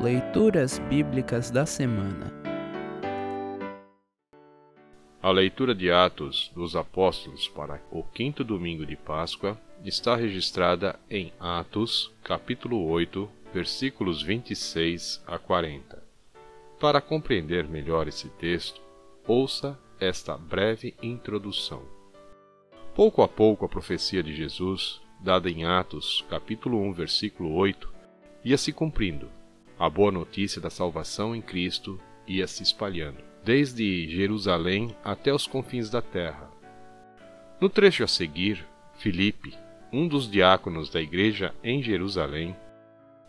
Leituras Bíblicas da Semana A leitura de Atos dos Apóstolos para o quinto domingo de Páscoa está registrada em Atos, capítulo 8, versículos 26 a 40. Para compreender melhor esse texto, ouça esta breve introdução. Pouco a pouco a profecia de Jesus, dada em Atos, capítulo 1, versículo 8, ia se cumprindo a boa notícia da salvação em Cristo ia se espalhando, desde Jerusalém até os confins da terra. No trecho a seguir, Filipe, um dos diáconos da igreja em Jerusalém,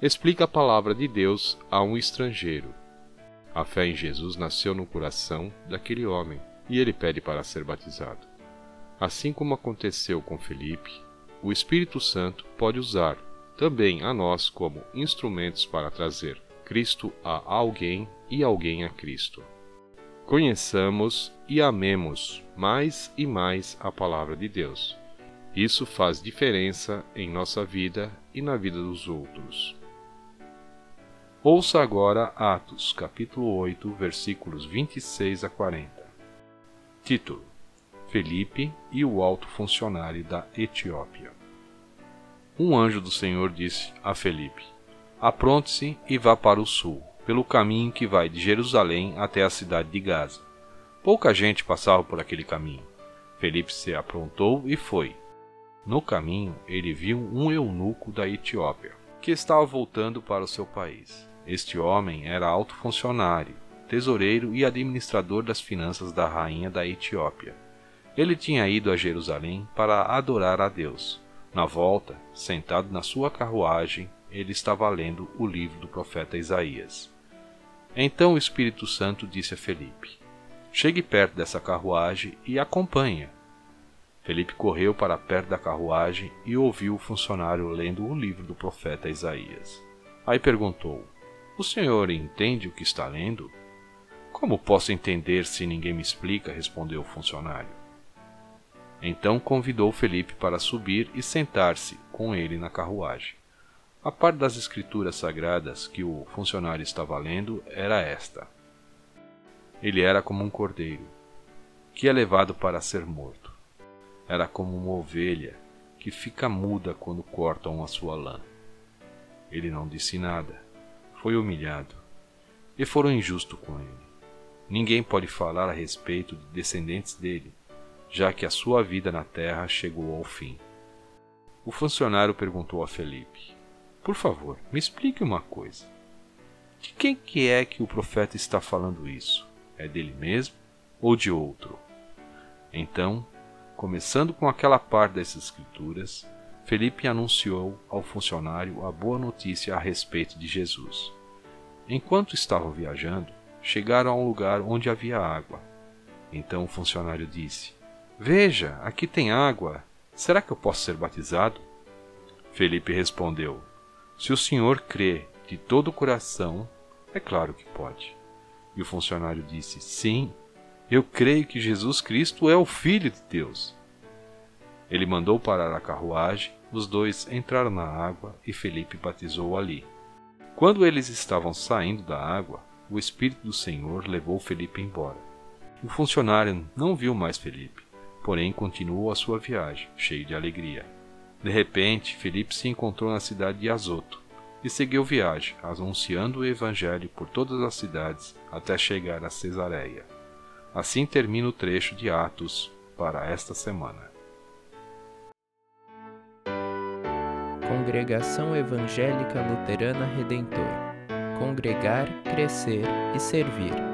explica a palavra de Deus a um estrangeiro. A fé em Jesus nasceu no coração daquele homem e ele pede para ser batizado. Assim como aconteceu com Felipe, o Espírito Santo pode usar também a nós como instrumentos para trazer Cristo a alguém e alguém a Cristo. Conheçamos e amemos mais e mais a Palavra de Deus. Isso faz diferença em nossa vida e na vida dos outros. Ouça agora Atos, capítulo 8, versículos 26 a 40. Título: Felipe e o alto funcionário da Etiópia um anjo do Senhor disse a Felipe: Apronte-se e vá para o sul, pelo caminho que vai de Jerusalém até a cidade de Gaza. Pouca gente passava por aquele caminho. Felipe se aprontou e foi. No caminho, ele viu um eunuco da Etiópia, que estava voltando para o seu país. Este homem era alto funcionário, tesoureiro e administrador das finanças da rainha da Etiópia. Ele tinha ido a Jerusalém para adorar a Deus na volta, sentado na sua carruagem, ele estava lendo o livro do profeta Isaías. Então o Espírito Santo disse a Felipe: Chegue perto dessa carruagem e acompanhe. Felipe correu para perto da carruagem e ouviu o funcionário lendo o livro do profeta Isaías. Aí perguntou: O senhor entende o que está lendo? Como posso entender se ninguém me explica? respondeu o funcionário. Então convidou Felipe para subir e sentar-se com ele na carruagem. A parte das escrituras sagradas que o funcionário estava lendo era esta: Ele era como um cordeiro, que é levado para ser morto. Era como uma ovelha que fica muda quando cortam a sua lã. Ele não disse nada, foi humilhado, e foram injustos com ele. Ninguém pode falar a respeito de descendentes dele, já que a sua vida na terra chegou ao fim. O funcionário perguntou a Felipe: Por favor, me explique uma coisa. De quem que é que o profeta está falando isso? É dele mesmo ou de outro? Então, começando com aquela parte das escrituras, Felipe anunciou ao funcionário a boa notícia a respeito de Jesus. Enquanto estavam viajando, chegaram a um lugar onde havia água. Então o funcionário disse: Veja, aqui tem água. Será que eu posso ser batizado? Felipe respondeu: Se o senhor crê de todo o coração, é claro que pode. E o funcionário disse: Sim, eu creio que Jesus Cristo é o Filho de Deus. Ele mandou parar a carruagem, os dois entraram na água e Felipe batizou ali. Quando eles estavam saindo da água, o Espírito do Senhor levou Felipe embora. O funcionário não viu mais Felipe porém continuou a sua viagem, cheio de alegria. De repente, Felipe se encontrou na cidade de Azoto e seguiu viagem, anunciando o evangelho por todas as cidades até chegar a Cesareia. Assim termina o trecho de Atos para esta semana. Congregação Evangélica Luterana Redentor Congregar, Crescer e Servir.